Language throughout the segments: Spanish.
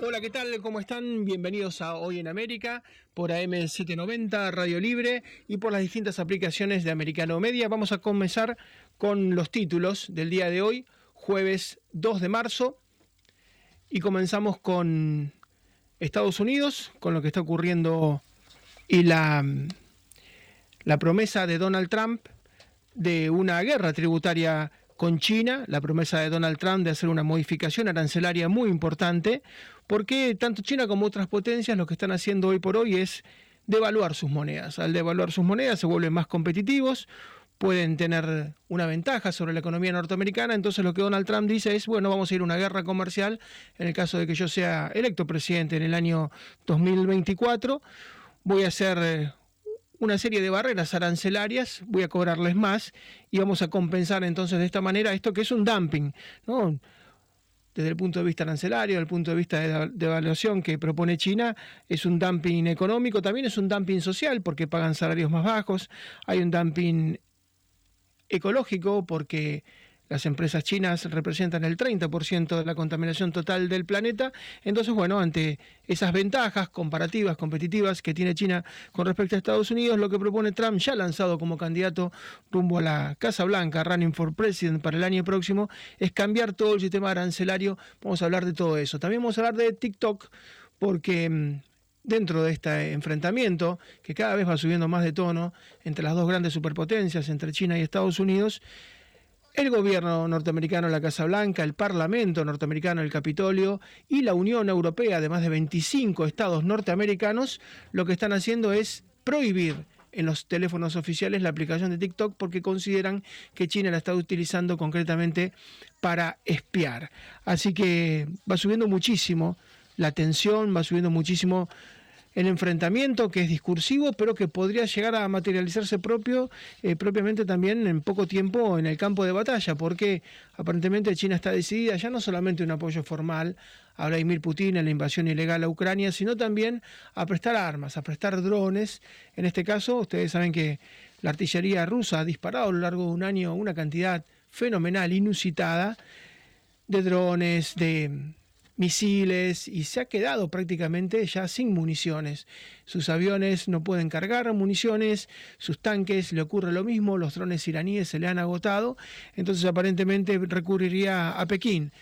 Hola, ¿qué tal? ¿Cómo están? Bienvenidos a Hoy en América por AM790, Radio Libre y por las distintas aplicaciones de Americano Media. Vamos a comenzar con los títulos del día de hoy, jueves 2 de marzo, y comenzamos con Estados Unidos, con lo que está ocurriendo y la, la promesa de Donald Trump de una guerra tributaria con China, la promesa de Donald Trump de hacer una modificación arancelaria muy importante, porque tanto China como otras potencias lo que están haciendo hoy por hoy es devaluar sus monedas. Al devaluar sus monedas se vuelven más competitivos, pueden tener una ventaja sobre la economía norteamericana, entonces lo que Donald Trump dice es, bueno, vamos a ir a una guerra comercial en el caso de que yo sea electo presidente en el año 2024, voy a hacer eh, una serie de barreras arancelarias, voy a cobrarles más y vamos a compensar entonces de esta manera esto que es un dumping. Desde el punto de vista arancelario, desde el punto de vista de, evaluación que propone China, es un dumping económico, también es un dumping social porque pagan salarios más bajos, hay un dumping ecológico porque las empresas chinas representan el 30% de la contaminación total del planeta. Entonces, bueno, ante esas ventajas comparativas, competitivas que tiene China con respecto a Estados Unidos, lo que propone Trump, ya lanzado como candidato rumbo a la Casa Blanca, running for president para el año próximo, es cambiar todo el sistema arancelario. Vamos a hablar de todo eso. También vamos a hablar de TikTok, porque mm, dentro de este enfrentamiento, que cada vez va subiendo más de tono entre las dos grandes superpotencias, entre China y Estados Unidos, el gobierno norteamericano, la Casa Blanca, el Parlamento norteamericano, el Capitolio y la Unión Europea, además de 25 estados norteamericanos, lo que están haciendo es prohibir en los teléfonos oficiales la aplicación de TikTok porque consideran que China la está utilizando concretamente para espiar. Así que va subiendo muchísimo la tensión, va subiendo muchísimo el enfrentamiento que es discursivo, pero que podría llegar a materializarse propio, eh, propiamente también en poco tiempo en el campo de batalla, porque aparentemente China está decidida ya no solamente un apoyo formal a Vladimir Putin en la invasión ilegal a Ucrania, sino también a prestar armas, a prestar drones. En este caso, ustedes saben que la artillería rusa ha disparado a lo largo de un año una cantidad fenomenal, inusitada, de drones, de misiles y se ha quedado prácticamente ya sin municiones. Sus aviones no pueden cargar municiones, sus tanques le ocurre lo mismo, los drones iraníes se le han agotado, entonces aparentemente recurriría a Pekín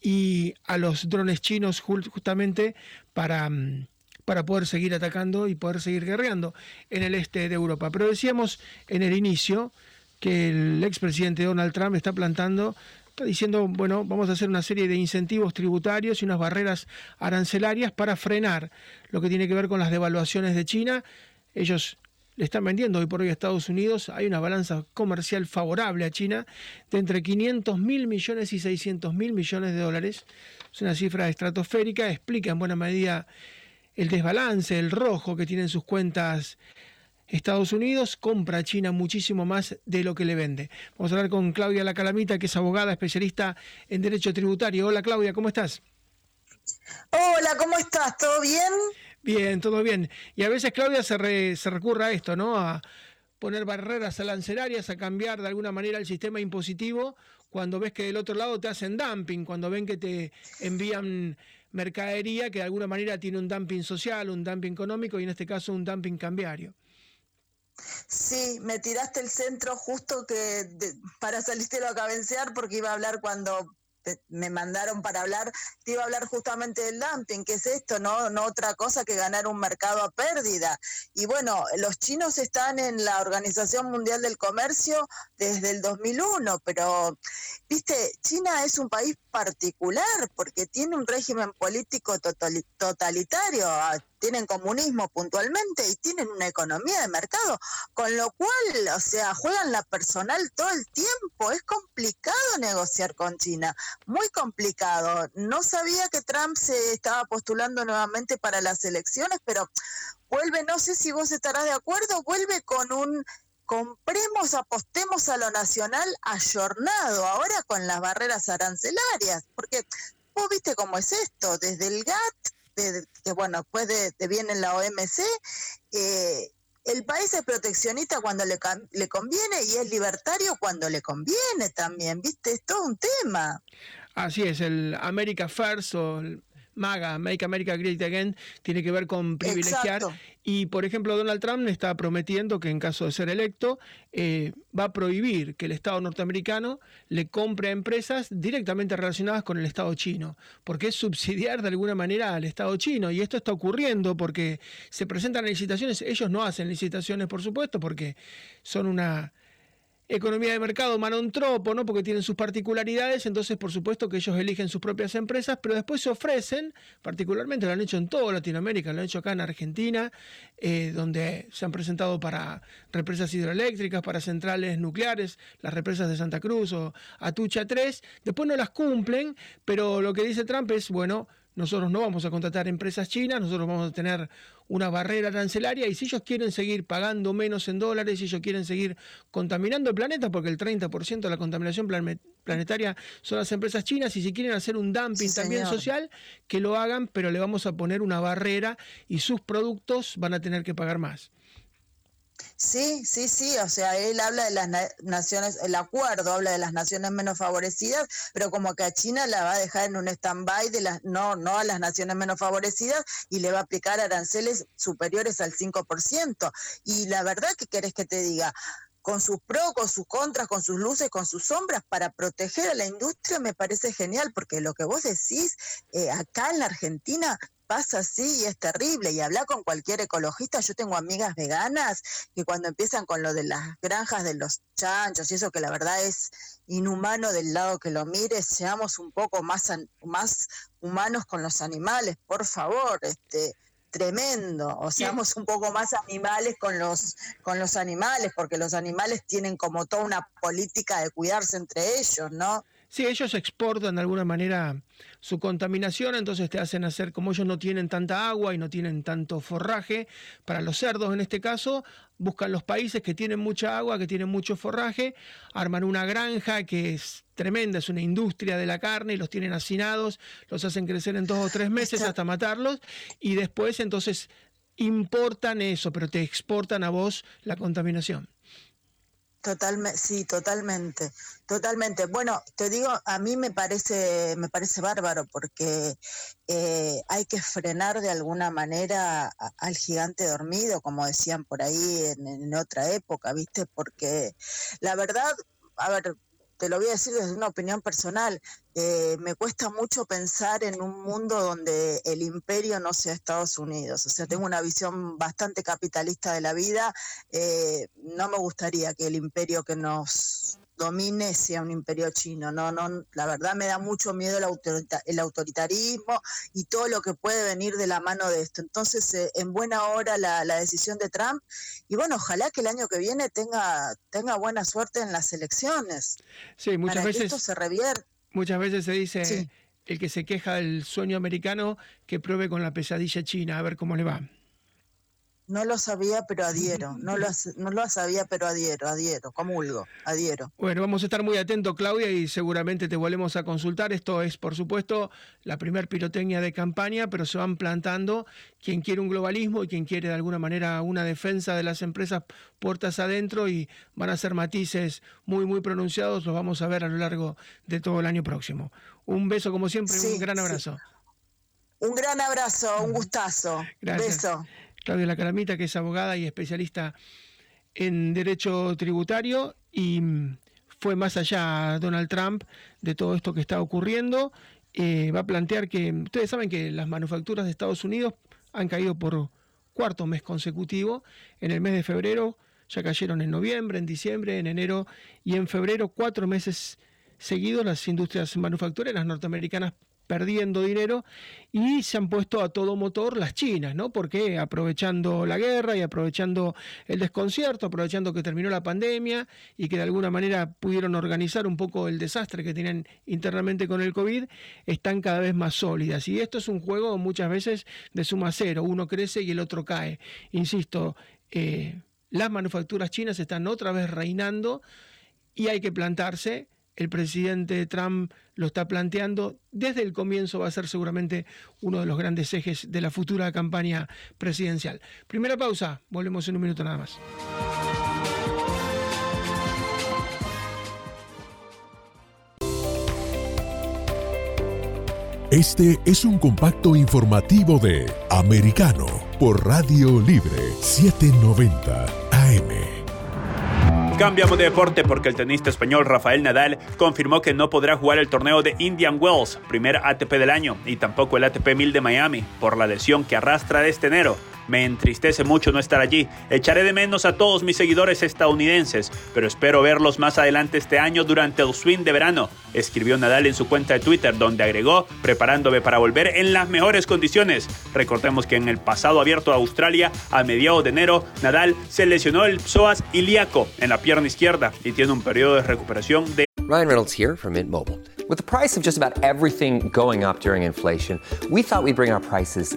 y a los drones chinos justamente para mm, para poder seguir atacando y poder seguir guerreando en el este de Europa. Pero decíamos en el inicio que el expresidente Donald Trump está plantando diciendo, bueno, vamos a hacer una serie de incentivos tributarios y unas barreras arancelarias para frenar lo que tiene que ver con las devaluaciones de China. Ellos le están vendiendo hoy por hoy a Estados Unidos, hay una balanza comercial favorable a China de entre 500 mil millones y 600 mil millones de dólares. Es una cifra estratosférica, explica en buena medida el desbalance, el rojo que tienen sus cuentas Estados Unidos compra a China muchísimo más de lo que le vende. Vamos a hablar con Claudia La Calamita, que es abogada especialista en Derecho Tributario. Hola Claudia, ¿cómo estás? Hola, ¿cómo estás? ¿Todo bien? Bien, todo bien. Y a veces, Claudia, se, se recurre a esto, ¿no? A poner barreras arancelarias, a cambiar de alguna manera el sistema impositivo cuando ves que del otro lado te hacen dumping, cuando ven que te envían mercadería que de alguna manera tiene un dumping social, un dumping económico y en este caso un dumping cambiario. Sí, me tiraste el centro justo que para salirte a cabencear porque iba a hablar cuando me mandaron para hablar, te iba a hablar justamente del dumping, que es esto, ¿no? no otra cosa que ganar un mercado a pérdida. Y bueno, los chinos están en la Organización Mundial del Comercio desde el 2001, pero, viste, China es un país particular porque tiene un régimen político totalitario. Tienen comunismo puntualmente y tienen una economía de mercado, con lo cual, o sea, juegan la personal todo el tiempo. Es complicado negociar con China, muy complicado. No sabía que Trump se estaba postulando nuevamente para las elecciones, pero vuelve, no sé si vos estarás de acuerdo, vuelve con un compremos, apostemos a lo nacional ayornado, ahora con las barreras arancelarias, porque vos viste cómo es esto, desde el GATT, que bueno, después de, viene la OMC, eh, el país es proteccionista cuando le, le conviene y es libertario cuando le conviene también, ¿viste? Es todo un tema. Así es, el America First o el MAGA, Make America Great Again, tiene que ver con privilegiar. Y, por ejemplo, Donald Trump está prometiendo que en caso de ser electo, eh, va a prohibir que el Estado norteamericano le compre a empresas directamente relacionadas con el Estado chino, porque es subsidiar de alguna manera al Estado chino. Y esto está ocurriendo porque se presentan licitaciones, ellos no hacen licitaciones, por supuesto, porque son una economía de mercado manontropo, ¿no? Porque tienen sus particularidades, entonces por supuesto que ellos eligen sus propias empresas, pero después se ofrecen, particularmente lo han hecho en toda Latinoamérica, lo han hecho acá en Argentina, eh, donde se han presentado para represas hidroeléctricas, para centrales nucleares, las represas de Santa Cruz o Atucha 3, después no las cumplen, pero lo que dice Trump es, bueno, nosotros no vamos a contratar empresas chinas, nosotros vamos a tener una barrera arancelaria y si ellos quieren seguir pagando menos en dólares, si ellos quieren seguir contaminando el planeta, porque el 30% de la contaminación planetaria son las empresas chinas, y si quieren hacer un dumping también social, que lo hagan, pero le vamos a poner una barrera y sus productos van a tener que pagar más. Sí, sí, sí, o sea, él habla de las naciones, el acuerdo habla de las naciones menos favorecidas, pero como que a China la va a dejar en un stand-by de las, no, no a las naciones menos favorecidas y le va a aplicar aranceles superiores al 5%. Y la verdad que querés que te diga, con sus pros, con sus contras, con sus luces, con sus sombras, para proteger a la industria me parece genial, porque lo que vos decís, eh, acá en la Argentina pasa así y es terrible. Y habla con cualquier ecologista. Yo tengo amigas veganas que cuando empiezan con lo de las granjas de los chanchos y eso que la verdad es inhumano del lado que lo mires, seamos un poco más, más humanos con los animales, por favor. Este, tremendo, o seamos un poco más animales con los, con los animales, porque los animales tienen como toda una política de cuidarse entre ellos, ¿no? Sí, ellos exportan de alguna manera su contaminación, entonces te hacen hacer, como ellos no tienen tanta agua y no tienen tanto forraje, para los cerdos en este caso, buscan los países que tienen mucha agua, que tienen mucho forraje, arman una granja que es tremenda, es una industria de la carne y los tienen hacinados, los hacen crecer en dos o tres meses hasta matarlos y después entonces importan eso, pero te exportan a vos la contaminación. Totalmente, sí, totalmente, totalmente. Bueno, te digo, a mí me parece, me parece bárbaro porque eh, hay que frenar de alguna manera al gigante dormido, como decían por ahí en, en otra época, ¿viste? Porque la verdad, a ver, te lo voy a decir desde una opinión personal, eh, me cuesta mucho pensar en un mundo donde el imperio no sea Estados Unidos. O sea, tengo una visión bastante capitalista de la vida. Eh, no me gustaría que el imperio que nos domine sea un imperio chino. No, no, la verdad me da mucho miedo el, autoritarismo y todo lo que puede venir de la mano de esto. Entonces, eh, en buena hora la, decisión de Trump y bueno, ojalá que el año que viene tenga, tenga buena suerte en las elecciones. Sí, muchas veces. esto se revierte. Muchas veces se dice el que se queja del sueño americano que pruebe con la pesadilla china, a ver cómo le va. No lo sabía, pero adhiero. No lo, no lo sabía, pero adhiero, adhiero, comulgo, adhiero. Bueno, vamos a estar muy atentos, Claudia, y seguramente te volvemos a consultar. Esto es, por supuesto, la primer pirotecnia de campaña, pero se van plantando quien quiere un globalismo y quien quiere de alguna manera una defensa de las empresas puertas adentro y van a ser matices muy, muy pronunciados. Los vamos a ver a lo largo de todo el año próximo. Un beso, como siempre, un gran abrazo. Un gran abrazo, un gustazo. Gracias. Beso. Claudia La Caramita, que es abogada y especialista en derecho tributario y mm, fue más allá Donald Trump de todo esto que está ocurriendo. Eh, va a plantear que, ustedes saben que las manufacturas de Estados Unidos han caído por cuarto mes consecutivo. En el mes de febrero ya cayeron en noviembre, en diciembre, en enero y en febrero, cuatro meses seguidos, las industrias manufactureras norteamericanas perdiendo dinero y se han puesto a todo motor las chinas, ¿no? Porque aprovechando la guerra y aprovechando el desconcierto, aprovechando que terminó la pandemia y que de alguna manera pudieron organizar un poco el desastre que tenían internamente con el COVID, están cada vez más sólidas. Y esto es un juego muchas veces de suma cero, uno crece y el otro cae. Insisto, eh, las manufacturas chinas están otra vez reinando y hay que plantarse el presidente Trump lo está planteando. Desde el comienzo va a ser seguramente uno de los grandes ejes de la futura campaña presidencial. Primera pausa, volvemos en un minuto nada más. Este es un compacto informativo de Americano por Radio Libre 790 AM. Cambiamos de deporte porque el tenista español Rafael Nadal confirmó que no podrá jugar el torneo de Indian Wells, primer ATP del año, y tampoco el ATP 1000 de Miami, por la lesión que arrastra de este enero. Me entristece mucho no estar allí. Echaré de menos a todos mis seguidores estadounidenses, pero espero verlos más adelante este año durante el swing de verano, escribió Nadal en su cuenta de Twitter, donde agregó, preparándome para volver en las mejores condiciones. Recordemos que en el pasado abierto de Australia, a mediados de enero, Nadal se lesionó el psoas ilíaco en la pierna izquierda y tiene un periodo de recuperación de... Ryan Reynolds here from Mint Mobile. With the price of just about everything going up during inflation, we thought we'd bring our prices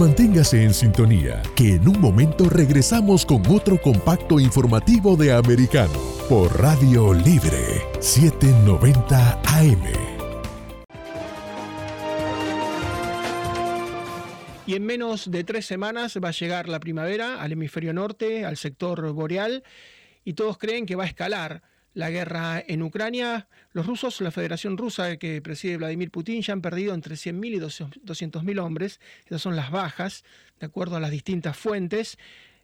Manténgase en sintonía, que en un momento regresamos con otro compacto informativo de Americano por Radio Libre 790 AM. Y en menos de tres semanas va a llegar la primavera al hemisferio norte, al sector boreal, y todos creen que va a escalar la guerra en Ucrania. Los rusos, la Federación Rusa que preside Vladimir Putin, ya han perdido entre 100.000 y 200.000 hombres. Esas son las bajas, de acuerdo a las distintas fuentes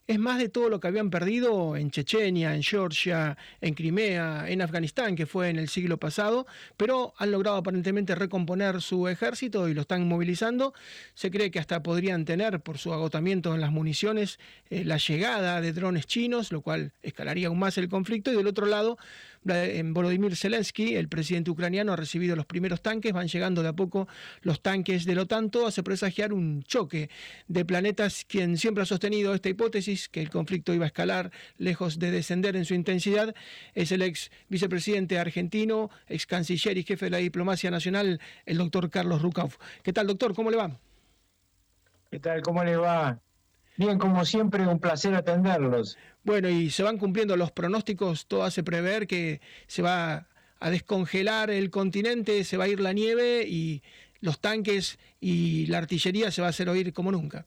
es más de todo lo que habían perdido en Chechenia, en Georgia, en Crimea, en Afganistán, que fue en el siglo pasado, pero han logrado aparentemente recomponer su ejército y lo están movilizando. Se cree que hasta podrían tener, por su agotamiento en las municiones, eh, la llegada de drones chinos, lo cual escalaría aún más el conflicto. Y del otro lado, en Volodymyr Zelensky, el presidente ucraniano, ha recibido los primeros tanques, van llegando de a poco los tanques de la OTAN, hace presagiar un choque de planetas. Quien siempre ha sostenido esta hipótesis, que el conflicto iba a escalar lejos de descender en su intensidad, es el ex vicepresidente argentino, ex canciller y jefe de la diplomacia nacional, el doctor Carlos Rucauf. ¿Qué tal, doctor? ¿Cómo le va? ¿Qué tal? ¿Cómo le va? Bien, como siempre, un placer atenderlos. Bueno, y se van cumpliendo los pronósticos, todo hace prever que se va a descongelar el continente, se va a ir la nieve y los tanques y la artillería se va a hacer oír como nunca.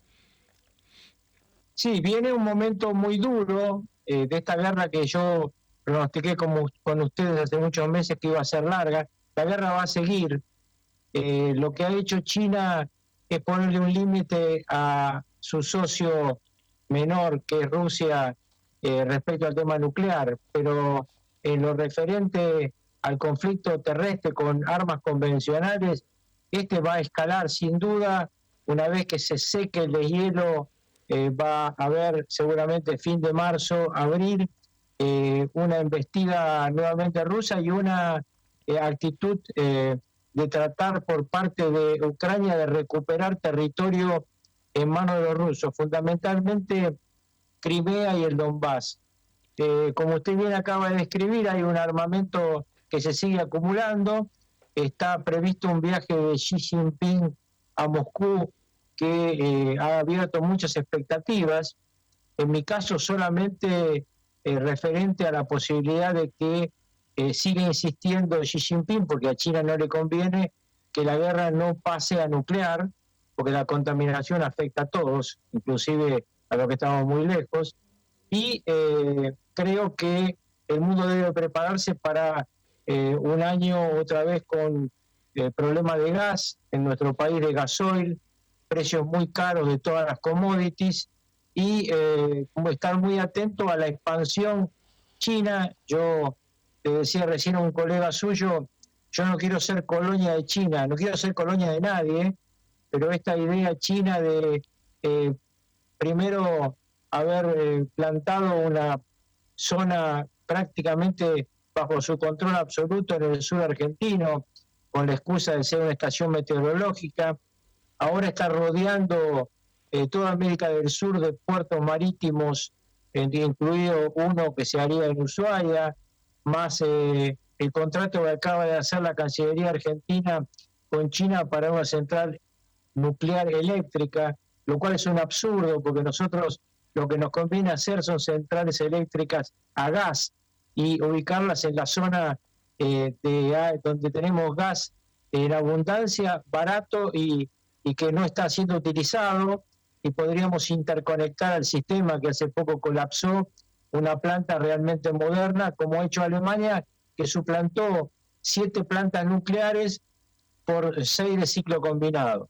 Sí, viene un momento muy duro eh, de esta guerra que yo pronostiqué como, con ustedes hace muchos meses que iba a ser larga. La guerra va a seguir. Eh, lo que ha hecho China es ponerle un límite a su socio menor, que es Rusia, eh, respecto al tema nuclear, pero en lo referente al conflicto terrestre con armas convencionales, este va a escalar sin duda una vez que se seque el deshielo, eh, va a haber seguramente fin de marzo, abril, eh, una embestida nuevamente rusa y una actitud de tratar por parte de Ucrania de recuperar territorio en manos de los rusos, fundamentalmente Crimea y el Donbass. Eh, como usted bien acaba de describir, hay un armamento que se sigue acumulando. Está previsto un viaje de Xi Jinping a Moscú que eh, ha abierto muchas expectativas. En mi caso, solamente eh, referente a la posibilidad de que siga insistiendo Xi Jinping, porque a China no le conviene que la guerra no pase a nuclear, porque la contaminación afecta a todos, inclusive a los que estamos muy lejos. Y eh, creo que el mundo debe prepararse para eh, un año otra vez con eh, problema de gas en nuestro país de gasoil, precios muy caros de todas las commodities y eh, estar muy atento a la expansión china. Yo le decía recién a un colega suyo, yo no quiero ser colonia de China, no quiero ser colonia de nadie, pero esta idea china de primero haber eh, plantado una zona prácticamente bajo su control absoluto en el sur argentino, con la excusa de ser una estación meteorológica, ahora está rodeando eh, toda América del Sur de puertos marítimos, incluido uno que se haría en Ushuaia, más el contrato que acaba de hacer la Cancillería Argentina con China para una central nuclear eléctrica, lo cual es un absurdo porque nosotros lo que nos conviene hacer son centrales eléctricas a gas y ubicarlas en la zona eh, de, donde tenemos gas en abundancia, barato y que no está siendo utilizado y podríamos interconectar al sistema que hace poco colapsó una planta realmente moderna, como ha hecho Alemania, que suplantó siete plantas nucleares por seis de ciclo combinado.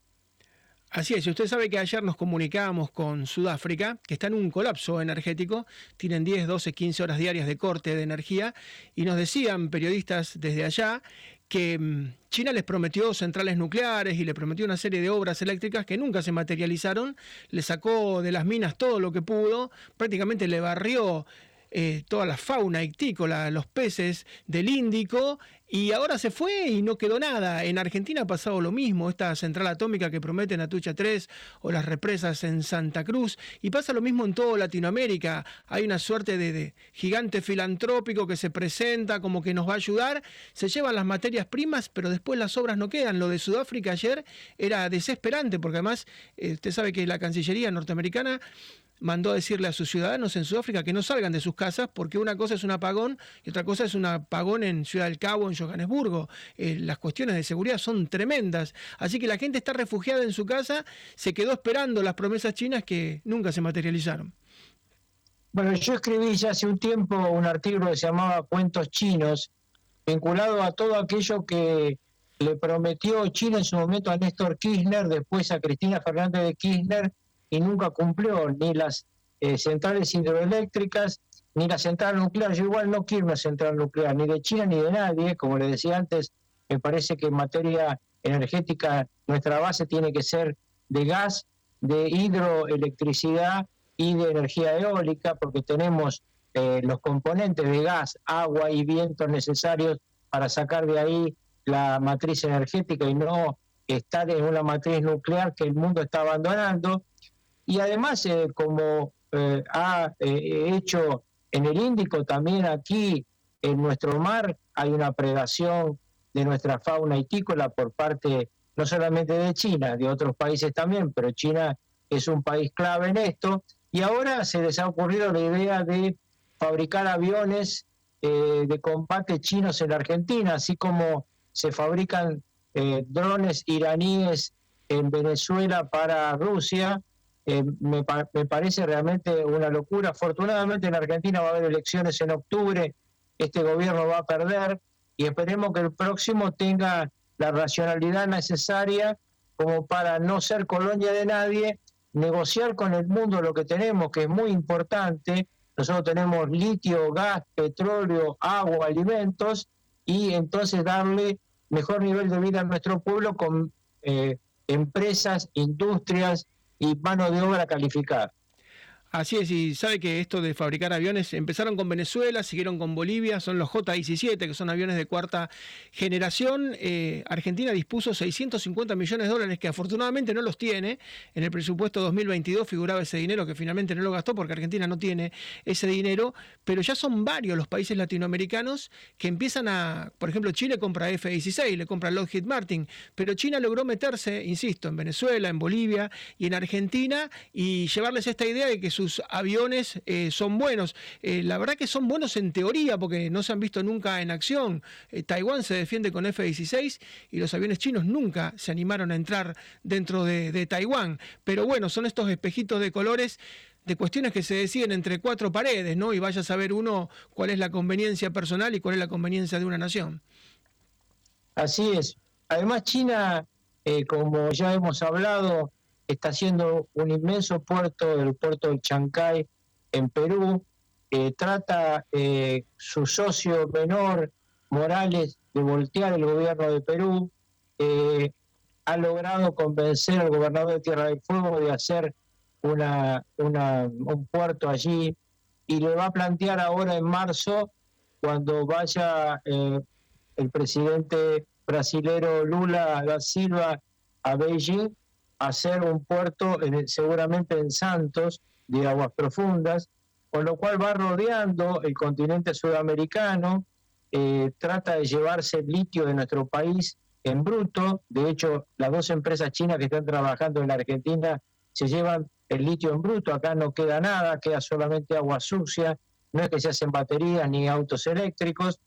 Así es, usted sabe que ayer nos comunicábamos con Sudáfrica, que está en un colapso energético, tienen 10, 12, 15 horas diarias de corte de energía, y nos decían periodistas desde allá que mm, China les prometió centrales nucleares y le prometió una serie de obras eléctricas que nunca se materializaron, le sacó de las minas todo lo que pudo, prácticamente le barrió eh, toda la fauna ictícola, los peces del Índico, y ahora se fue y no quedó nada. En Argentina ha pasado lo mismo, esta central atómica que prometen Atucha 3 o las represas en Santa Cruz, y pasa lo mismo en toda Latinoamérica. Hay una suerte de, gigante filantrópico que se presenta como que nos va a ayudar, se llevan las materias primas, pero después las obras no quedan. Lo de Sudáfrica ayer era desesperante, porque además eh, usted sabe que la Cancillería norteamericana mandó a decirle a sus ciudadanos en Sudáfrica que no salgan de sus casas porque una cosa es un apagón y otra cosa es un apagón en Ciudad del Cabo, en Johannesburgo. Eh, las cuestiones de seguridad son tremendas. Así que la gente está refugiada en su casa, se quedó esperando las promesas chinas que nunca se materializaron. Bueno, yo escribí ya hace un tiempo un artículo que se llamaba Cuentos Chinos, vinculado a todo aquello que le prometió China en su momento a Néstor Kirchner, después a Cristina Fernández de Kirchner, y nunca cumplió ni las eh, centrales hidroeléctricas ni la central nuclear. Yo igual no quiero una central nuclear, ni de China ni de nadie. Como le decía antes, me parece que en materia energética nuestra base tiene que ser de gas, de hidroelectricidad y de energía eólica, porque tenemos eh, los componentes de gas, agua y vientos necesarios para sacar de ahí la matriz energética y no estar en una matriz nuclear que el mundo está abandonando. Y además, eh, como eh, ha eh, hecho en el Índico, también aquí en nuestro mar hay una predación de nuestra fauna itícola por parte no solamente de China, de otros países también, pero China es un país clave en esto. Y ahora se les ha ocurrido la idea de fabricar aviones de combate chinos en la Argentina, así como se fabrican drones iraníes en Venezuela para Rusia, eh, me, parece realmente una locura. Afortunadamente en Argentina va a haber elecciones en octubre, este gobierno va a perder y esperemos que el próximo tenga la racionalidad necesaria como para no ser colonia de nadie, negociar con el mundo lo que tenemos, que es muy importante. Nosotros tenemos litio, gas, petróleo, agua, alimentos, y entonces darle mejor nivel de vida a nuestro pueblo con eh, empresas, industrias, y mano de obra calificada. Así es, y sabe que esto de fabricar aviones empezaron con Venezuela, siguieron con Bolivia, son los J-17, que son aviones de cuarta generación. Eh, Argentina dispuso 650 millones de dólares, que afortunadamente no los tiene. En el presupuesto 2022 figuraba ese dinero que finalmente no lo gastó porque Argentina no tiene ese dinero, pero ya son varios los países latinoamericanos que empiezan a, por ejemplo, Chile compra F-16, le compra Lockheed Martin, pero China logró meterse, insisto, en Venezuela, en Bolivia y en Argentina y llevarles esta idea de que sus aviones eh, son buenos. Eh, la verdad que son buenos en teoría porque no se han visto nunca en acción. Eh, Taiwán se defiende con F-16 y los aviones chinos nunca se animaron a entrar dentro de, de Taiwán. Pero bueno, son estos espejitos de colores de cuestiones que se deciden entre cuatro paredes, ¿no? Y vaya a saber uno cuál es la conveniencia personal y cuál es la conveniencia de una nación. Así es. Además, China, como ya hemos hablado, está haciendo un inmenso puerto, el puerto de Chancay en Perú, eh, trata eh, su socio menor, Morales, de voltear el gobierno de Perú, eh, ha logrado convencer al gobernador de Tierra del Fuego de hacer una, un puerto allí y le va a plantear ahora en marzo, cuando vaya el presidente brasilero Lula da Silva a Beijing, hacer un puerto seguramente en Santos de aguas profundas, con lo cual va rodeando el continente sudamericano, eh, trata de llevarse el litio de nuestro país en bruto, de hecho las dos empresas chinas que están trabajando en la Argentina se llevan el litio en bruto, acá no queda nada, queda solamente agua sucia, no es que se hacen baterías ni autos eléctricos,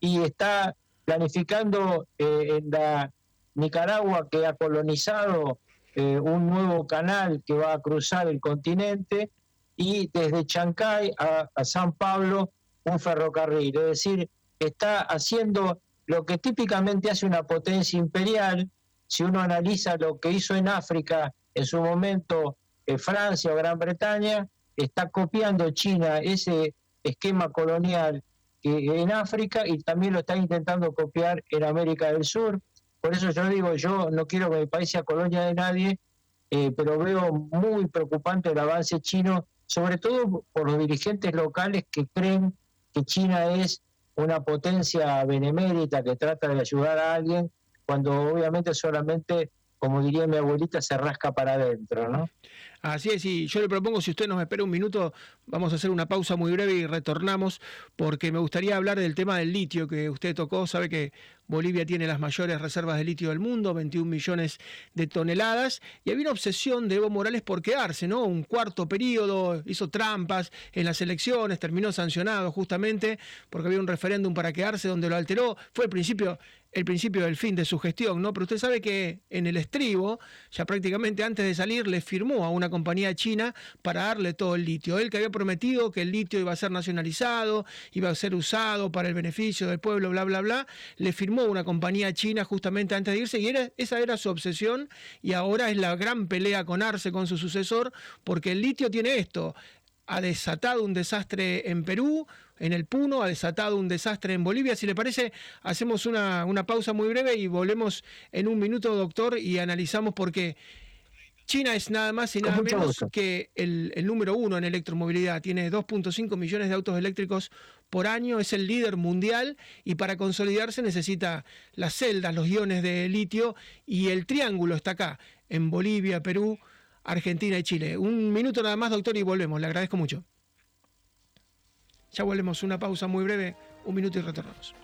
y está planificando eh, en la Nicaragua que ha colonizado eh, un nuevo canal que va a cruzar el continente y desde Chancay a, San Pablo un ferrocarril. Es decir, está haciendo lo que típicamente hace una potencia imperial. Si uno analiza lo que hizo en África en su momento eh, Francia o Gran Bretaña, está copiando China ese esquema colonial en África y también lo está intentando copiar en América del Sur. Por eso yo digo, yo no quiero que mi país sea colonia de nadie, eh, pero veo muy preocupante el avance chino, sobre todo por los dirigentes locales que creen que China es una potencia benemérita que trata de ayudar a alguien, cuando obviamente solamente, como diría mi abuelita, se rasca para adentro, ¿no? Así es, y yo le propongo, si usted nos espera un minuto, vamos a hacer una pausa muy breve y retornamos, porque me gustaría hablar del tema del litio que usted tocó. Sabe que Bolivia tiene las mayores reservas de litio del mundo, 21 millones de toneladas, y había una obsesión de Evo Morales por quedarse, ¿no? Un cuarto periodo, hizo trampas en las elecciones, terminó sancionado justamente porque había un referéndum para quedarse donde lo alteró. Fue el principio el principio del fin de su gestión, ¿no? Pero usted sabe que en el estribo, ya prácticamente antes de salir, le firmó a una compañía china para darle todo el litio. Él que había prometido que el litio iba a ser nacionalizado, iba a ser usado para el beneficio del pueblo, bla, bla, bla, le firmó una compañía china justamente antes de irse y esa era su obsesión y ahora es la gran pelea con Arce, con su sucesor, porque el litio tiene esto, ha desatado un desastre en Perú, en el Puno, ha desatado un desastre en Bolivia. Si le parece, hacemos una, una pausa muy breve y volvemos en un minuto, doctor, y analizamos por qué. China es nada más y nada menos que el, el, número uno en electromovilidad. Tiene 2.5 millones de autos eléctricos por año, es el líder mundial y para consolidarse necesita las celdas, los iones de litio y el triángulo está acá, en Bolivia, Perú, Argentina y Chile. Un minuto nada más, doctor, y volvemos. Le agradezco mucho. Ya volvemos, una pausa muy breve, un minuto y retornamos.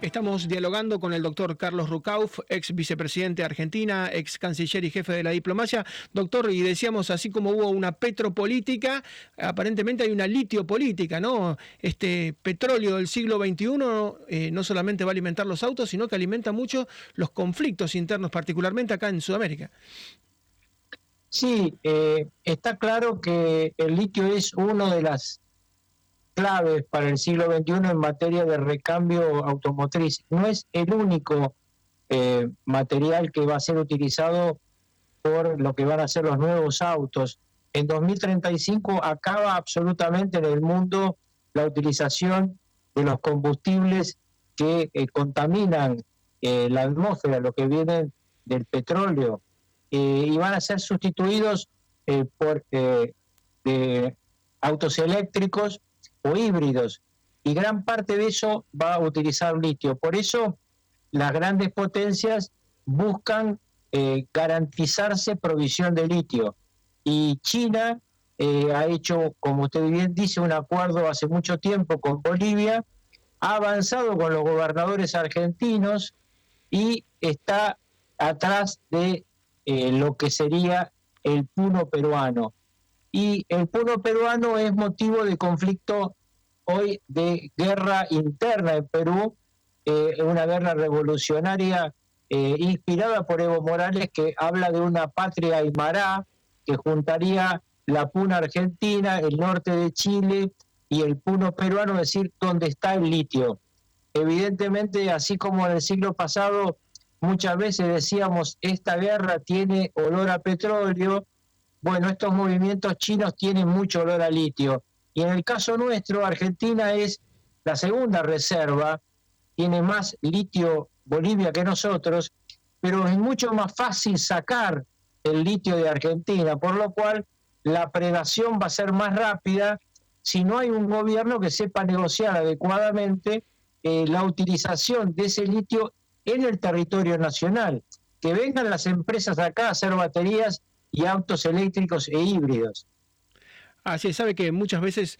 Estamos dialogando con el doctor Carlos Rucauf, ex vicepresidente de Argentina, ex canciller y jefe de la diplomacia. Doctor, y decíamos, así como hubo una petropolítica, aparentemente hay una litiopolítica, ¿no? Este petróleo del siglo XXI eh, no solamente va a alimentar los autos, sino que alimenta mucho los conflictos internos, particularmente acá en Sudamérica. Sí, eh, está claro que el litio es uno de las claves para el siglo XXI en materia de recambio automotriz. No es el único eh, material que va a ser utilizado por lo que van a ser los nuevos autos. En 2035 acaba absolutamente en el mundo la utilización de los combustibles que eh, contaminan eh, la atmósfera, lo que viene del petróleo, y van a ser sustituidos por autos eléctricos o híbridos, y gran parte de eso va a utilizar litio. Por eso las grandes potencias buscan eh, garantizarse provisión de litio. Y China eh, ha hecho, como usted bien dice, un acuerdo hace mucho tiempo con Bolivia, ha avanzado con los gobernadores argentinos y está atrás de eh, lo que sería el puno peruano y el pueblo peruano es motivo de conflicto hoy de guerra interna en Perú, eh, una guerra revolucionaria eh, inspirada por Evo Morales que habla de una patria aymara que juntaría la puna argentina, el norte de Chile y el puno peruano, es decir, donde está el litio. evidentemente, así como en el siglo pasado muchas veces decíamos, esta guerra tiene olor a petróleo, bueno, estos movimientos chinos tienen mucho olor a litio. Y en el caso nuestro, Argentina es la segunda reserva, tiene más litio Bolivia que nosotros, pero es mucho más fácil sacar el litio de Argentina, por lo cual la predación va a ser más rápida si no hay un gobierno que sepa negociar adecuadamente eh, la utilización de ese litio en el territorio nacional. Que vengan las empresas acá a hacer baterías y autos eléctricos e híbridos. Así sabe que muchas veces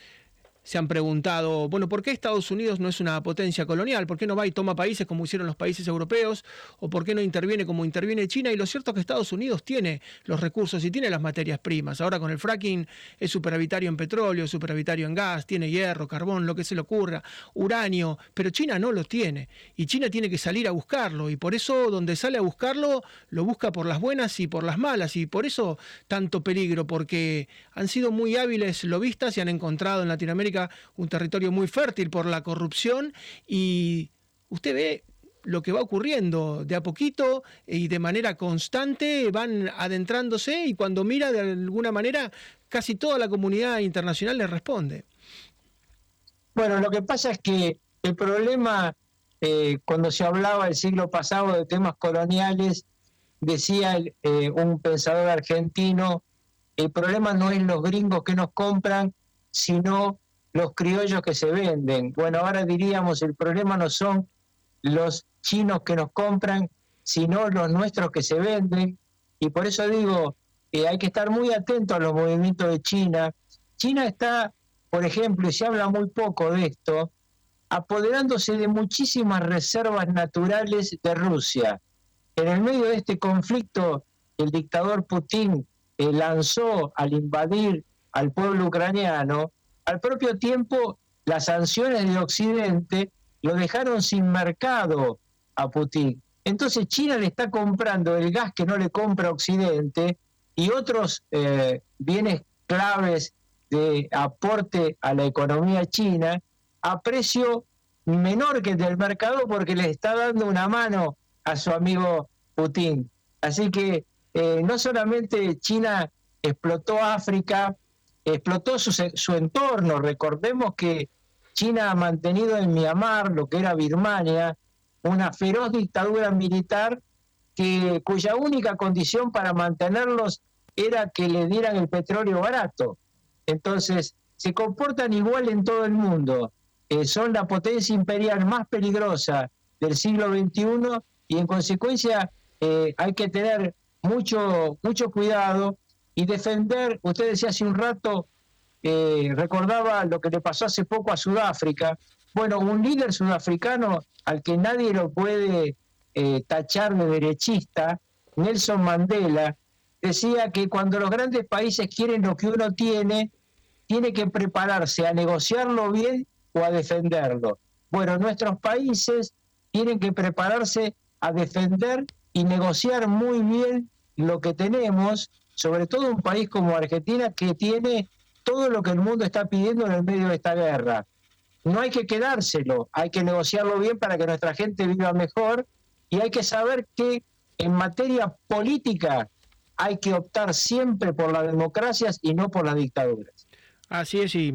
se han preguntado, bueno, ¿por qué Estados Unidos no es una potencia colonial? ¿Por qué no va y toma países como hicieron los países europeos? ¿O por qué no interviene como interviene China? Y lo cierto es que Estados Unidos tiene los recursos y tiene las materias primas. Ahora con el fracking es superavitario en petróleo, superavitario en gas, tiene hierro, carbón, lo que se le ocurra, uranio, pero China no lo tiene. Y China tiene que salir a buscarlo. Y por eso donde sale a buscarlo, lo busca por las buenas y por las malas. Y por eso tanto peligro, porque han sido muy hábiles lobistas y han encontrado en Latinoamérica un territorio muy fértil por la corrupción y usted ve lo que va ocurriendo de a poquito y de manera constante van adentrándose y cuando mira de alguna manera casi toda la comunidad internacional le responde. Bueno, lo que pasa es que el problema, eh, cuando se hablaba el siglo pasado de temas coloniales, decía eh, un pensador argentino, el problema no es los gringos que nos compran, sino los criollos que se venden. Bueno, ahora diríamos, el problema no son los chinos que nos compran, sino los nuestros que se venden. Y por eso digo, que hay que estar muy atento a los movimientos de China. China está, por ejemplo, y se habla muy poco de esto, apoderándose de muchísimas reservas naturales de Rusia. En el medio de este conflicto, el dictador Putin eh, lanzó al invadir al pueblo ucraniano al propio tiempo, las sanciones de Occidente lo dejaron sin mercado a Putin. Entonces China le está comprando el gas que no le compra Occidente y otros eh, bienes claves de aporte a la economía china a precio menor que el del mercado porque le está dando una mano a su amigo Putin. Así que eh, no solamente China explotó África explotó su, entorno. Recordemos que China ha mantenido en Myanmar, lo que era Birmania, una feroz dictadura militar que, cuya única condición para mantenerlos era que le dieran el petróleo barato. Entonces, se comportan igual en todo el mundo. Eh, son la potencia imperial más peligrosa del siglo XXI y en consecuencia eh, hay que tener mucho, mucho cuidado y defender, usted decía hace un rato, eh, recordaba lo que le pasó hace poco a Sudáfrica. Bueno, un líder sudafricano al que nadie lo puede eh, tachar de derechista, Nelson Mandela, decía que cuando los grandes países quieren lo que uno tiene, tiene que prepararse a negociarlo bien o a defenderlo. Bueno, nuestros países tienen que prepararse a defender y negociar muy bien lo que tenemos sobre todo un país como Argentina que tiene todo lo que el mundo está pidiendo en el medio de esta guerra. No hay que quedárselo, hay que negociarlo bien para que nuestra gente viva mejor y hay que saber que en materia política hay que optar siempre por las democracias y no por las dictaduras. Así es, y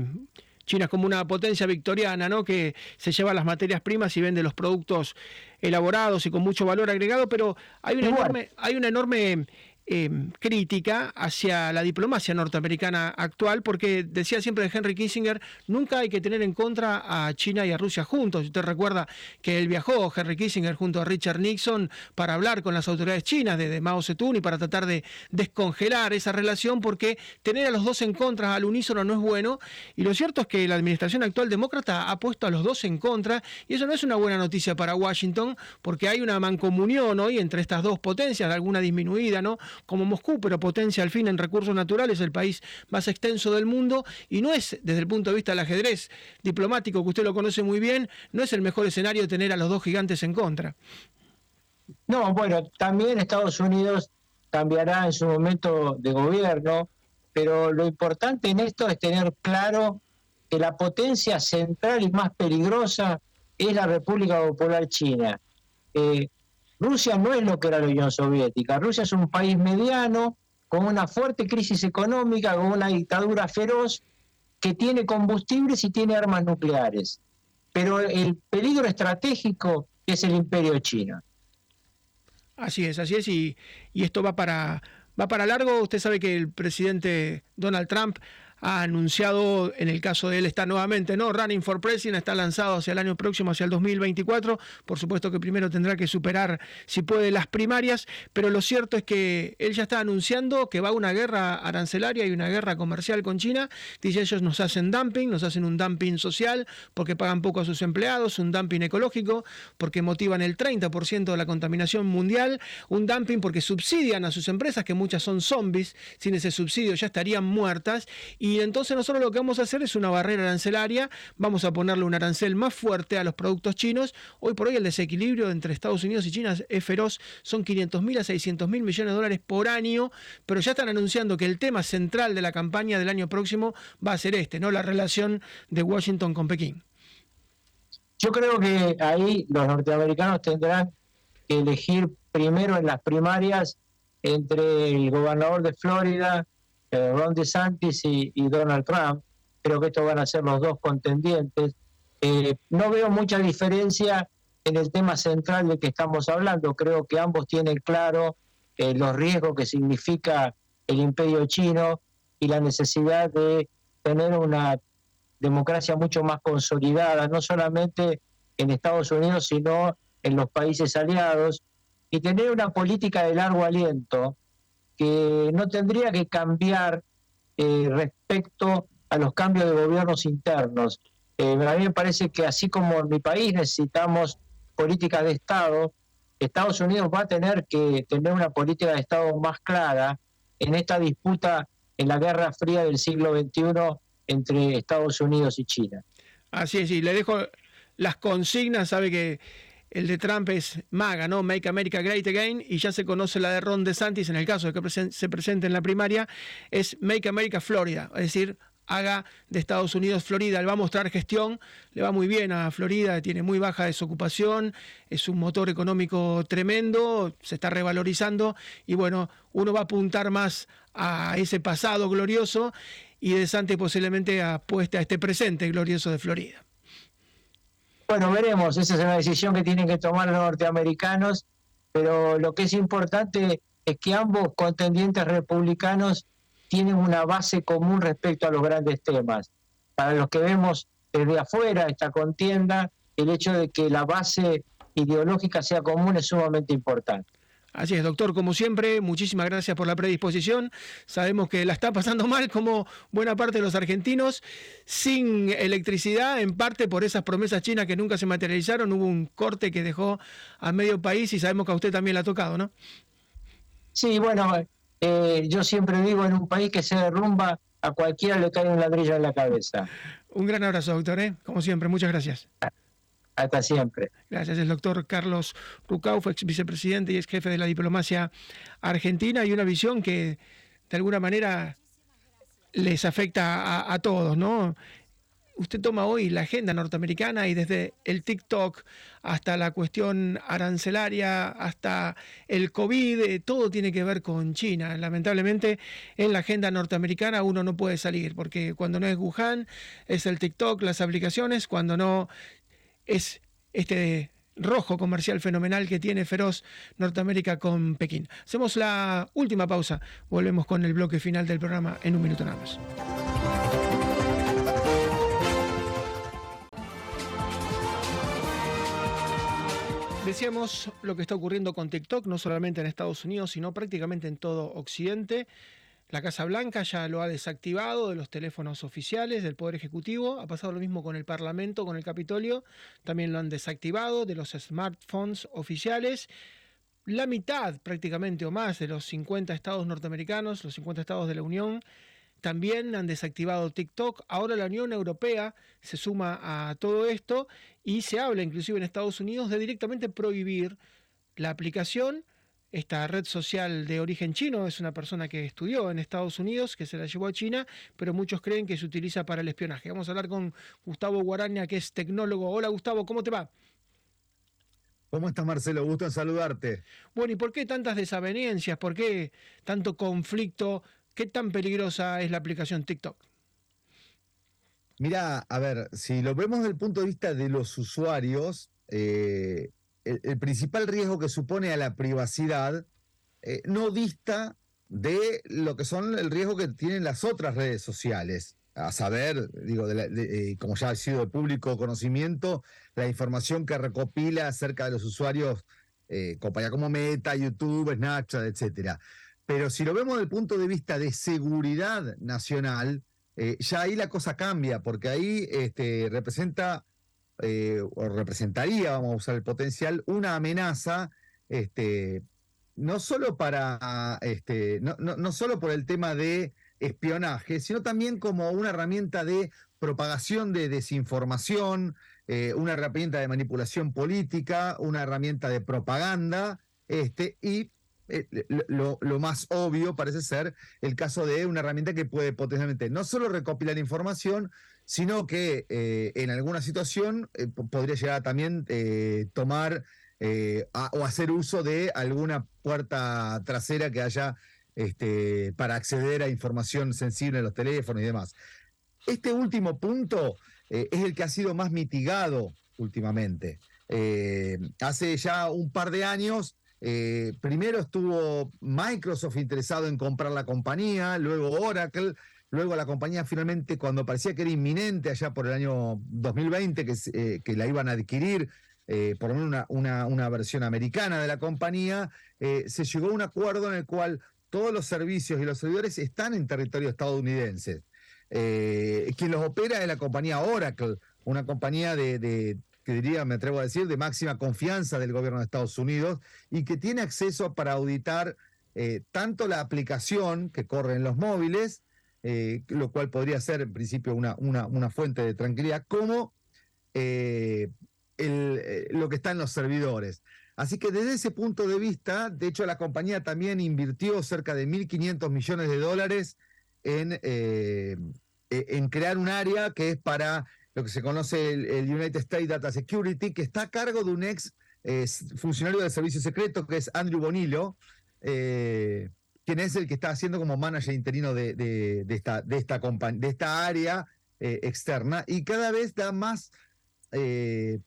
China es como una potencia victoriana, ¿no? Que se lleva las materias primas y vende los productos elaborados y con mucho valor agregado, pero hay una enorme, hay una enorme Em, crítica hacia la diplomacia norteamericana actual, porque decía siempre Henry Kissinger, nunca hay que tener en contra a China y a Rusia juntos. Usted recuerda que él viajó, Henry Kissinger, junto a Richard Nixon, para hablar con las autoridades chinas de, Mao Zedong y para tratar de descongelar esa relación, porque tener a los dos en contra al unísono no es bueno. Y lo cierto es que la administración actual demócrata ha puesto a los dos en contra, y eso no es una buena noticia para Washington, porque hay una mancomunión hoy entre estas dos potencias, alguna disminuida, ¿no? Como Moscú, pero potencia al fin en recursos naturales, el país más extenso del mundo, y no es, desde el punto de vista del ajedrez diplomático, que usted lo conoce muy bien, no es el mejor escenario tener a los dos gigantes en contra. No, bueno, también Estados Unidos cambiará en su momento de gobierno, pero lo importante en esto es tener claro que la potencia central y más peligrosa es la República Popular China. Eh, Rusia no es lo que era la Unión Soviética. Rusia es un país mediano, con una fuerte crisis económica, con una dictadura feroz, que tiene combustibles y tiene armas nucleares. Pero el peligro estratégico es el imperio chino. Así es, así es, y, y esto va para, va para largo. Usted sabe que el presidente Donald Trump ha anunciado, en el caso de él está nuevamente, ¿no? Running for President está lanzado hacia el año próximo, hacia el 2024. Por supuesto que primero tendrá que superar, si puede, las primarias, pero lo cierto es que él ya está anunciando que va a una guerra arancelaria y una guerra comercial con China. Dice, ellos nos hacen dumping, nos hacen un dumping social porque pagan poco a sus empleados, un dumping ecológico porque motivan el 30% de la contaminación mundial, un dumping porque subsidian a sus empresas, que muchas son zombies, sin ese subsidio ya estarían muertas, y y entonces nosotros lo que vamos a hacer es una barrera arancelaria, vamos a ponerle un arancel más fuerte a los productos chinos. Hoy por hoy el desequilibrio entre Estados Unidos y China es feroz, son 500 mil a 600 mil millones de dólares por año, pero ya están anunciando que el tema central de la campaña del año próximo va a ser este, ¿no? La relación de Washington con Pekín. Yo creo que ahí los norteamericanos tendrán que elegir primero en las primarias entre el gobernador de Florida, Ron DeSantis y, Donald Trump. Creo que estos van a ser los dos contendientes. Eh, no veo mucha diferencia en el tema central del que estamos hablando. Creo que ambos tienen claro eh, los riesgos que significa el imperio chino y la necesidad de tener una democracia mucho más consolidada, no solamente en Estados Unidos, sino en los países aliados, y tener una política de largo aliento que no tendría que cambiar eh, respecto a los cambios de gobiernos internos. Eh, a mí me parece que así como en mi país necesitamos políticas de Estado, Estados Unidos va a tener que tener una política de Estado más clara en esta disputa en la Guerra Fría del siglo XXI entre Estados Unidos y China. Así es, y le dejo las consignas, sabe que el de Trump es MAGA, ¿no? Make America Great Again, y ya se conoce la de Ron DeSantis en el caso de que se presente en la primaria, es Make America Florida, es decir, haga de Estados Unidos Florida. Él va a mostrar gestión, le va muy bien a Florida, tiene muy baja desocupación, es un motor económico tremendo, se está revalorizando y bueno, uno va a apuntar más a ese pasado glorioso y DeSantis posiblemente apuesta a este presente glorioso de Florida. Bueno, veremos, esa es una decisión que tienen que tomar los norteamericanos, pero lo que es importante es que ambos contendientes republicanos tienen una base común respecto a los grandes temas. Para los que vemos desde afuera esta contienda, el hecho de que la base ideológica sea común es sumamente importante. Así es, doctor, como siempre, muchísimas gracias por la predisposición. Sabemos que la está pasando mal como buena parte de los argentinos, sin electricidad, en parte por esas promesas chinas que nunca se materializaron. Hubo un corte que dejó a medio país y sabemos que a usted también le ha tocado, ¿no? Sí, bueno, eh, yo siempre vivo en un país que se derrumba, a cualquiera le cae un ladrillo en la cabeza. Un gran abrazo, doctor, ¿eh? como siempre, muchas gracias. Hasta siempre. Gracias. El doctor Carlos Rucau fue ex vicepresidente y ex jefe de la diplomacia argentina y una visión que de alguna manera les afecta a, todos, ¿no? Usted toma hoy la agenda norteamericana y desde el TikTok hasta la cuestión arancelaria, hasta el COVID, eh, todo tiene que ver con China. Lamentablemente en la agenda norteamericana uno no puede salir porque cuando no es Wuhan es el TikTok, las aplicaciones, cuando no es este rojo comercial fenomenal que tiene feroz Norteamérica con Pekín. Hacemos la última pausa, volvemos con el bloque final del programa en un minuto nada más. Decíamos lo que está ocurriendo con TikTok, no solamente en Estados Unidos, sino prácticamente en todo Occidente. La Casa Blanca ya lo ha desactivado de los teléfonos oficiales del Poder Ejecutivo. Ha pasado lo mismo con el Parlamento, con el Capitolio. También lo han desactivado de los smartphones oficiales. La mitad prácticamente o más de los 50 estados norteamericanos, los 50 estados de la Unión, también han desactivado TikTok. Ahora la Unión Europea se suma a todo esto y se habla inclusive en Estados Unidos de directamente prohibir la aplicación esta red social de origen chino, es una persona que estudió en Estados Unidos, que se la llevó a China, pero muchos creen que se utiliza para el espionaje. Vamos a hablar con Gustavo Guaraña, que es tecnólogo. Hola Gustavo, ¿cómo te va? ¿Cómo estás, Marcelo? Gusto en saludarte. Bueno, ¿y por qué tantas desavenencias? ¿Por qué tanto conflicto? ¿Qué tan peligrosa es la aplicación TikTok? Mira, a ver, si lo vemos desde el punto de vista de los usuarios, eh, el, principal riesgo que supone a la privacidad eh, no dista de lo que son el riesgo que tienen las otras redes sociales. A saber, digo, eh, como ya ha sido de público conocimiento, la información que recopila acerca de los usuarios, eh, como Meta, YouTube, Snapchat, etcétera. Pero si lo vemos desde el punto de vista de seguridad nacional, eh, ya ahí la cosa cambia, porque ahí este, representa eh, o representaría, vamos a usar el potencial, una amenaza, este, no solo para, este, no, solo por el tema de espionaje, sino también como una herramienta de propagación de desinformación, eh, una herramienta de manipulación política, una herramienta de propaganda, este, y eh, lo, más obvio parece ser el caso de una herramienta que puede potencialmente no solo recopilar información, sino que eh, en alguna situación eh, podría llegar a también tomar o hacer uso de alguna puerta trasera que haya este, para acceder a información sensible en los teléfonos y demás. Este último punto es el que ha sido más mitigado últimamente. hace ya un par de años primero estuvo Microsoft interesado en comprar la compañía, luego Oracle, Luego la compañía finalmente, cuando parecía que era inminente, allá por el año 2020, que, eh, que la iban a adquirir, eh, por lo menos una, versión americana de la compañía, eh, se llegó a un acuerdo en el cual todos los servicios y los servidores están en territorio estadounidense. quien los opera es la compañía Oracle, una compañía de, que diría, me atrevo a decir, de máxima confianza del gobierno de Estados Unidos y que tiene acceso para auditar tanto la aplicación que corre en los móviles, eh, lo cual podría ser en principio una, una, fuente de tranquilidad, como eh, eh, lo que está en los servidores. Así que desde ese punto de vista, de hecho la compañía también invirtió cerca de 1.500 millones de dólares en, en crear un área que es para lo que se conoce el, United States Data Security, que está a cargo de un ex funcionario del servicio secreto, que es Andrew Bonillo quien es el que está haciendo como manager interino de, esta, de, esta, de esta área eh, externa y cada vez da más eh,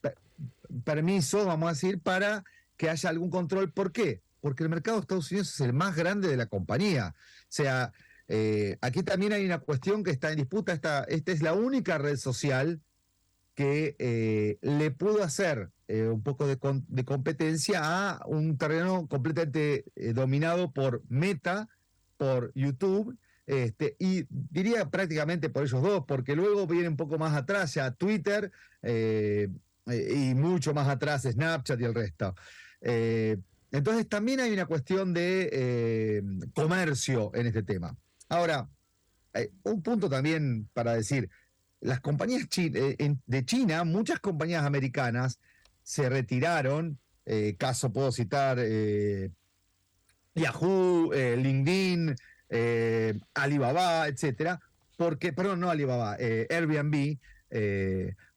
permiso, vamos a decir, para que haya algún control. ¿Por qué? Porque el mercado de Estados Unidos es el más grande de la compañía. O sea, eh, aquí también hay una cuestión que está en disputa. Esta, es la única red social que eh, le pudo hacer eh, un poco de, competencia a un terreno completamente dominado por Meta, por YouTube, este, y diría prácticamente por ellos dos, porque luego viene un poco más atrás ya Twitter y mucho más atrás Snapchat y el resto. entonces también hay una cuestión de comercio en este tema. Ahora, un punto también para decir, las compañías eh, de China, muchas compañías americanas se retiraron, eh, caso puedo citar eh, Yahoo, LinkedIn, Alibaba, etcétera, porque, perdón, no Alibaba, Airbnb,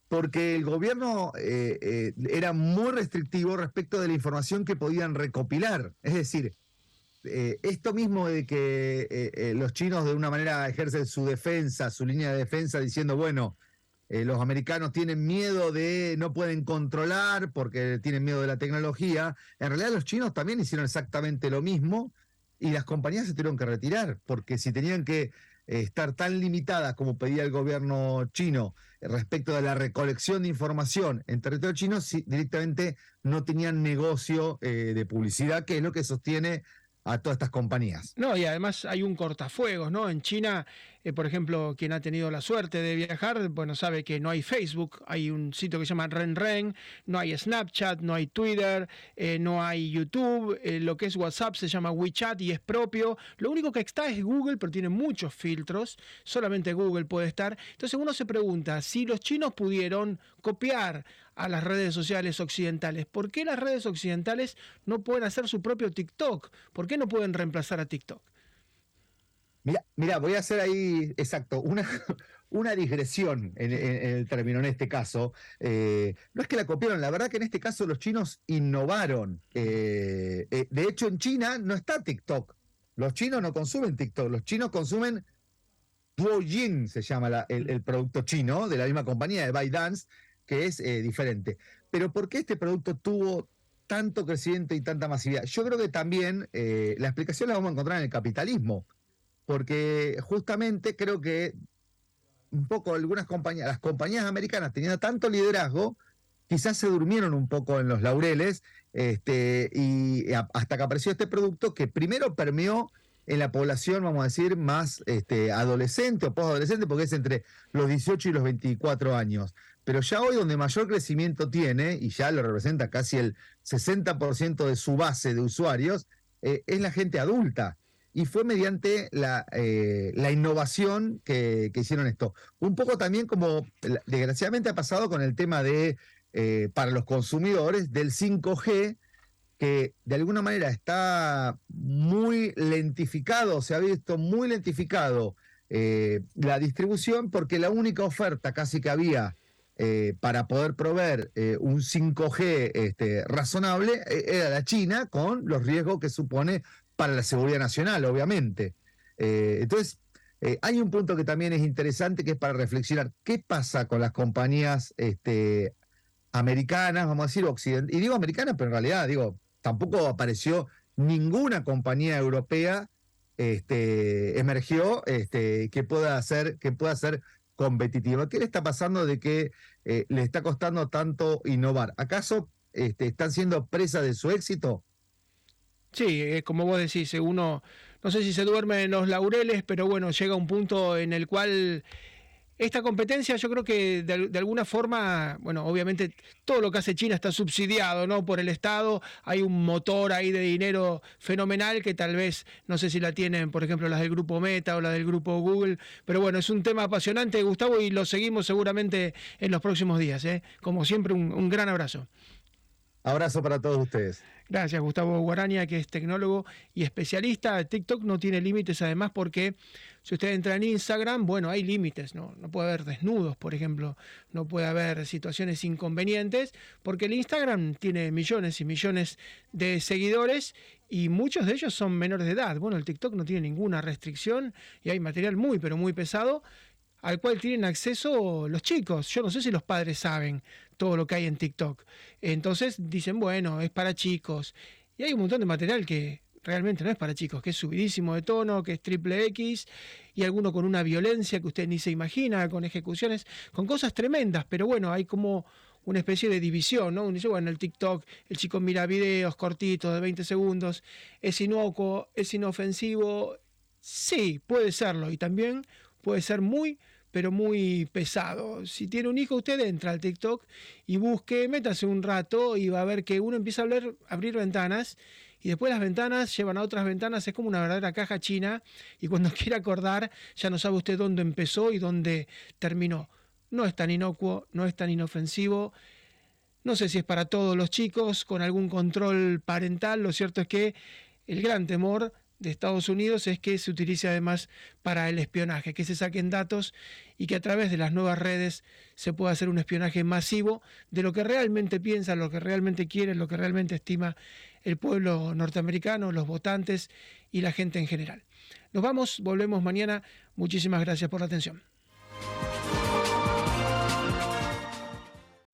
porque el gobierno era muy restrictivo respecto de la información que podían recopilar. Es decir, eh, esto mismo de que eh, eh, los chinos de una manera ejercen su defensa, su línea de defensa, diciendo, bueno, los americanos tienen miedo de, no pueden controlar porque tienen miedo de la tecnología, en realidad los chinos también hicieron exactamente lo mismo y las compañías se tuvieron que retirar, porque si tenían que estar tan limitadas como pedía el gobierno chino respecto de la recolección de información en territorio chino, directamente no tenían negocio de publicidad, que es lo que sostiene a todas estas compañías. No, y además hay un cortafuegos, ¿no? En China Eh, por ejemplo, quien ha tenido la suerte de viajar, bueno, sabe que no hay Facebook, hay un sitio que se llama RenRen, no hay Snapchat, no hay Twitter, eh, no hay YouTube, eh, lo que es WhatsApp se llama WeChat y es propio. Lo único que está es Google, pero tiene muchos filtros, solamente Google puede estar. Entonces uno se pregunta, si los chinos pudieron copiar a las redes sociales occidentales, ¿por qué las redes occidentales no pueden hacer su propio TikTok? ¿Por qué no pueden reemplazar a TikTok? Mira, mira, voy a hacer ahí, exacto, una, una digresión en, el término, en este caso. Eh, no es que la copiaron, la verdad que en este caso los chinos innovaron. Eh, eh, de hecho, en China no está TikTok. Los chinos no consumen TikTok, los chinos consumen Douyin, se llama el, producto chino, de la misma compañía de ByteDance, que es diferente. Pero ¿por qué este producto tuvo tanto crecimiento y tanta masividad? Yo creo que también la explicación la vamos a encontrar en el capitalismo porque justamente creo que un poco algunas compañías, las compañías americanas teniendo tanto liderazgo, quizás se durmieron un poco en los laureles, este, y hasta que apareció este producto que primero permeó en la población, vamos a decir, más este, adolescente o postadolescente, porque es entre los 18 y los 24 años. Pero ya hoy donde mayor crecimiento tiene, y ya lo representa casi el 60% de su base de usuarios, eh, es la gente adulta y fue mediante la, eh, la innovación que, hicieron esto. Un poco también como desgraciadamente ha pasado con el tema de, eh, para los consumidores, del 5G, que de alguna manera está muy lentificado, se ha visto muy lentificado eh, la distribución porque la única oferta casi que había para poder proveer un 5G este, razonable era la China, con los riesgos que supone para la seguridad nacional, obviamente. Eh, entonces, eh, hay un punto que también es interesante, que es para reflexionar, ¿qué pasa con las compañías este, americanas, vamos a decir, occidentales? Y digo americanas, pero en realidad, digo, tampoco apareció ninguna compañía europea este, emergió este, que pueda ser que pueda ser competitiva. ¿Qué le está pasando de que eh, le está costando tanto innovar? ¿Acaso este, están siendo presa de su éxito? Sí, es como vos decís, eh, uno no sé si se duerme en los laureles, pero bueno, llega un punto en el cual esta competencia yo creo que de, alguna forma, bueno, obviamente todo lo que hace China está subsidiado, ¿no? Por el Estado, hay un motor ahí de dinero fenomenal que tal vez, no sé si la tienen, por ejemplo, las del grupo Meta o las del grupo Google, pero bueno, es un tema apasionante, Gustavo, y lo seguimos seguramente en los próximos días, ¿eh? Como siempre, un gran abrazo. Abrazo para todos ustedes. Gracias, Gustavo Guaraña, que es tecnólogo y especialista. TikTok no tiene límites, además, porque si usted entra en Instagram, bueno, hay límites, ¿no? No puede haber desnudos, por ejemplo, no puede haber situaciones inconvenientes, porque el Instagram tiene millones y millones de seguidores y muchos de ellos son menores de edad. Bueno, el TikTok no tiene ninguna restricción y hay material muy, pero muy pesado al cual tienen acceso los chicos. Yo no sé si los padres saben todo lo que hay en TikTok. Entonces dicen, bueno, es para chicos. Y hay un montón de material que realmente no es para chicos, que es subidísimo de tono, que es triple X, y alguno con una violencia que usted ni se imagina, con ejecuciones, con cosas tremendas, pero bueno, hay como una especie de división, ¿no? Uno dice, bueno, el TikTok, el chico mira videos cortitos de 20 segundos, es inocuo, es inofensivo, sí, puede serlo, y también puede ser muy pero muy pesado. Si tiene un hijo, usted entra al TikTok y busque, métase un rato y va a ver que uno empieza a abrir, ventanas y después las ventanas llevan a otras ventanas, es como una verdadera caja china y cuando quiere acordar ya no sabe usted dónde empezó y dónde terminó. No es tan inocuo, no es tan inofensivo. No sé si es para todos los chicos con algún control parental, lo cierto es que el gran temor de Estados Unidos es que se utilice además para el espionaje, que se saquen datos y que a través de las nuevas redes se pueda hacer un espionaje masivo de lo que realmente piensa, lo que realmente quiere, lo que realmente estima el pueblo norteamericano, los votantes y la gente en general. Nos vamos, volvemos mañana. Muchísimas gracias por la atención.